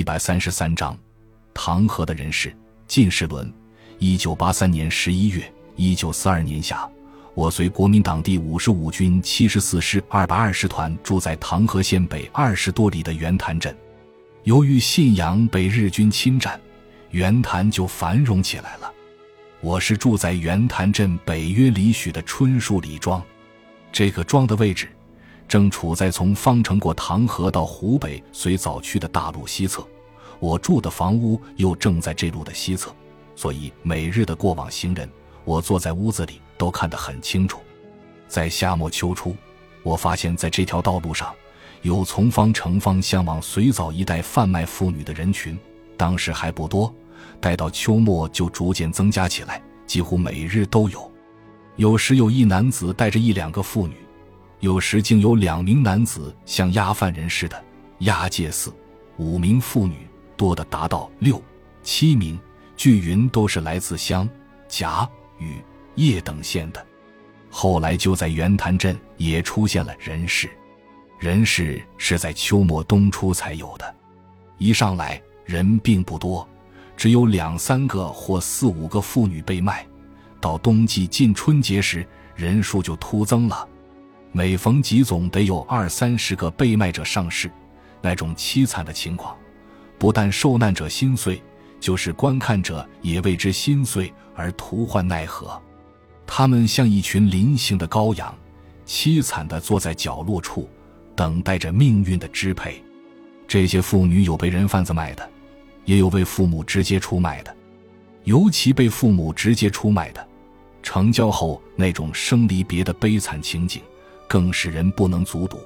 一百三十三章，唐河的人事。进士论。一九八三年十一月，一九四二年夏，我随国民党第五十五军七十四师二百二十团住在唐河县北二十多里的袁潭镇。由于信阳被日军侵占，袁潭就繁荣起来了。我是住在袁潭镇北约里许的春树里庄，这个庄的位置。正处在从方城过唐河到湖北随枣区的大路西侧，我住的房屋又正在这路的西侧，所以每日的过往行人，我坐在屋子里都看得很清楚。在夏末秋初，我发现在这条道路上，有从方城方向往随枣一带贩卖妇女的人群，当时还不多，待到秋末就逐渐增加起来，几乎每日都有。有时有一男子带着一两个妇女。有时竟有两名男子像押犯人似的押解四五名妇女，多的达到六七名。据云都是来自湘、甲、禹、叶等县的。后来就在圆潭镇也出现了人事，人事是在秋末冬初才有的。一上来人并不多，只有两三个或四五个妇女被卖。到冬季近春节时，人数就突增了。每逢集总得有二三十个被卖者上市，那种凄惨的情况，不但受难者心碎，就是观看者也为之心碎而徒患奈何。他们像一群临行的羔羊，凄惨地坐在角落处，等待着命运的支配。这些妇女有被人贩子卖的，也有为父母直接出卖的，尤其被父母直接出卖的，成交后那种生离别的悲惨情景。更使人不能卒睹。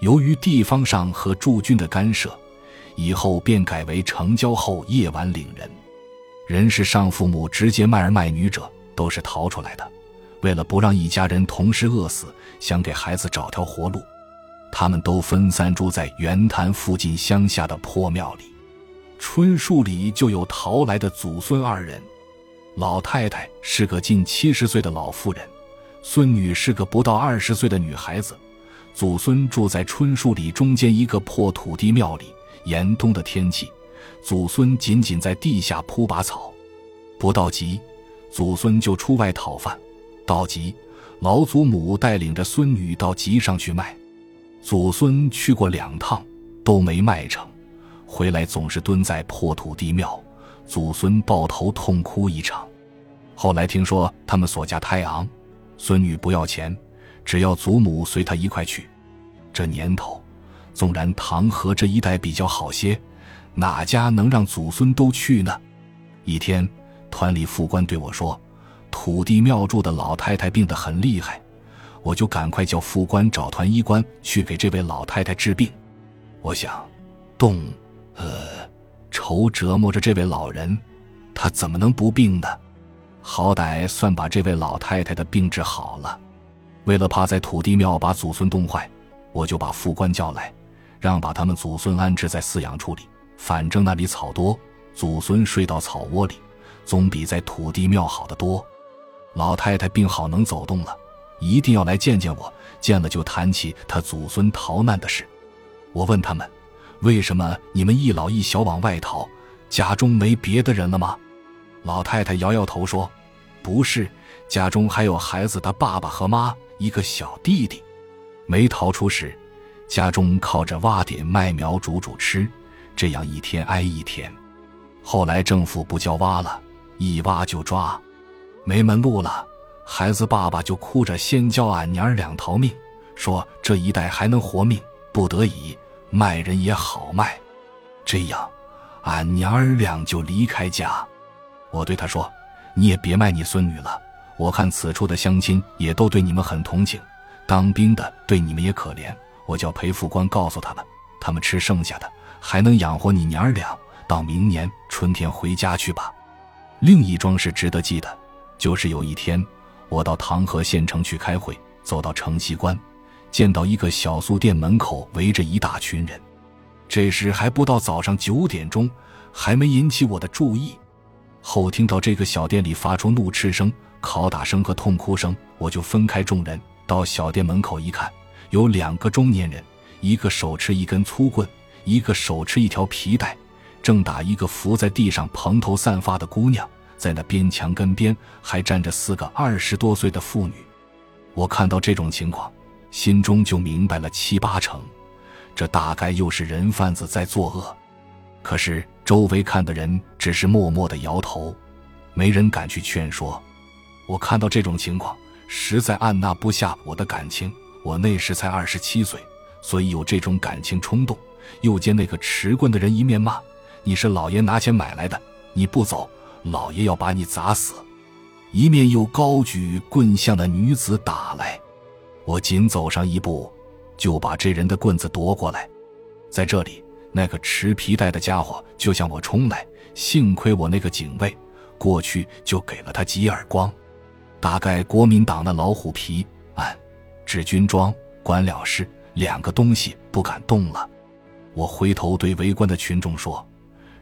由于地方上和驻军的干涉，以后便改为成交后夜晚领人。人是上父母直接卖儿卖女者，都是逃出来的。为了不让一家人同时饿死，想给孩子找条活路，他们都分散住在圆潭附近乡下的破庙里。春树里就有逃来的祖孙二人，老太太是个近七十岁的老妇人。孙女是个不到二十岁的女孩子，祖孙住在春树里中间一个破土地庙里。严冬的天气，祖孙仅仅在地下铺把草。不到集，祖孙就出外讨饭；到集，老祖母带领着孙女到集上去卖。祖孙去过两趟，都没卖成，回来总是蹲在破土地庙，祖孙抱头痛哭一场。后来听说他们所嫁太昂。孙女不要钱，只要祖母随她一块去。这年头，纵然唐河这一带比较好些，哪家能让祖孙都去呢？一天，团里副官对我说：“土地庙住的老太太病得很厉害。”我就赶快叫副官找团医官去给这位老太太治病。我想，动，呃，愁折磨着这位老人，他怎么能不病呢？好歹算把这位老太太的病治好了。为了怕在土地庙把祖孙冻坏，我就把副官叫来，让把他们祖孙安置在饲养处里。反正那里草多，祖孙睡到草窝里，总比在土地庙好得多。老太太病好能走动了，一定要来见见我。见了就谈起他祖孙逃难的事。我问他们：“为什么你们一老一小往外逃？家中没别的人了吗？”老太太摇摇头说：“不是，家中还有孩子的爸爸和妈，一个小弟弟。没逃出时，家中靠着挖点麦苗煮煮吃，这样一天挨一天。后来政府不叫挖了，一挖就抓，没门路了。孩子爸爸就哭着先教俺娘儿俩逃命，说这一代还能活命，不得已卖人也好卖。这样，俺娘儿俩就离开家。”我对他说：“你也别卖你孙女了。我看此处的乡亲也都对你们很同情，当兵的对你们也可怜。我叫裴副官告诉他们，他们吃剩下的还能养活你娘儿俩。到明年春天回家去吧。”另一桩事值得记的，就是有一天我到唐河县城去开会，走到城西关，见到一个小宿店门口围着一大群人。这时还不到早上九点钟，还没引起我的注意。后听到这个小店里发出怒斥声、拷打声和痛哭声，我就分开众人到小店门口一看，有两个中年人，一个手持一根粗棍，一个手持一条皮带，正打一个伏在地上蓬头散发的姑娘，在那边墙根边还站着四个二十多岁的妇女。我看到这种情况，心中就明白了七八成，这大概又是人贩子在作恶。可是周围看的人只是默默的摇头，没人敢去劝说。我看到这种情况，实在按捺不下我的感情。我那时才二十七岁，所以有这种感情冲动。又见那个持棍的人一面骂：“你是老爷拿钱买来的，你不走，老爷要把你砸死。”一面又高举棍向那女子打来。我仅走上一步，就把这人的棍子夺过来。在这里，那个持皮带的家伙就向我冲来，幸亏我那个警卫过去就给了他几耳光。大概国民党的老虎皮按。制军装、管了事两个东西不敢动了。我回头对围观的群众说：“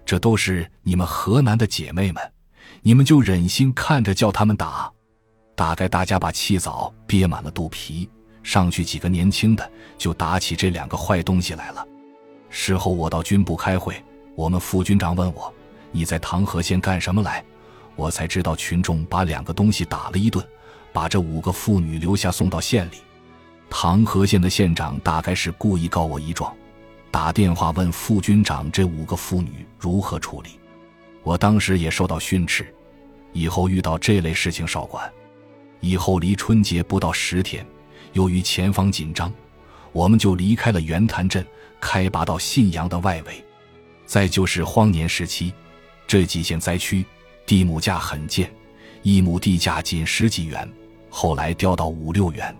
这都是你们河南的姐妹们，你们就忍心看着叫他们打？大概大家把气早憋满了肚皮，上去几个年轻的就打起这两个坏东西来了。事后我到军部开会，我们副军长问我：你在唐河县干什么来？我才知道群众把两个东西打了一顿，把这五个妇女留下送到县里。”唐河县的县长大概是故意告我一状，打电话问副军长这五个妇女如何处理。我当时也受到训斥，以后遇到这类事情少管。以后离春节不到十天，由于前方紧张，我们就离开了袁潭镇，开拔到信阳的外围。再就是荒年时期，这几县灾区地亩价很贱，一亩地价仅十几元，后来掉到五六元。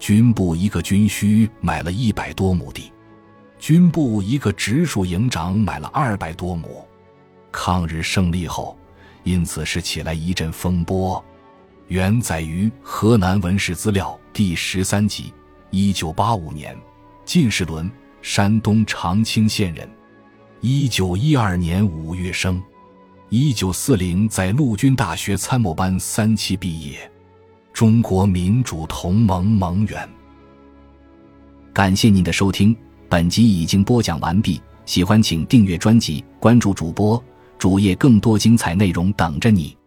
军部一个军需买了一百多亩地，军部一个直属营长买了二百多亩。抗日胜利后，因此是起来一阵风波。原载于《河南文史资料》第十三集。一九八五年，进士伦，山东长清县人。一九一二年五月生。一九四零在陆军大学参谋班三期毕业。中国民主同盟盟员。感谢您的收听，本集已经播讲完毕。喜欢请订阅专辑，关注主播主页，更多精彩内容等着你。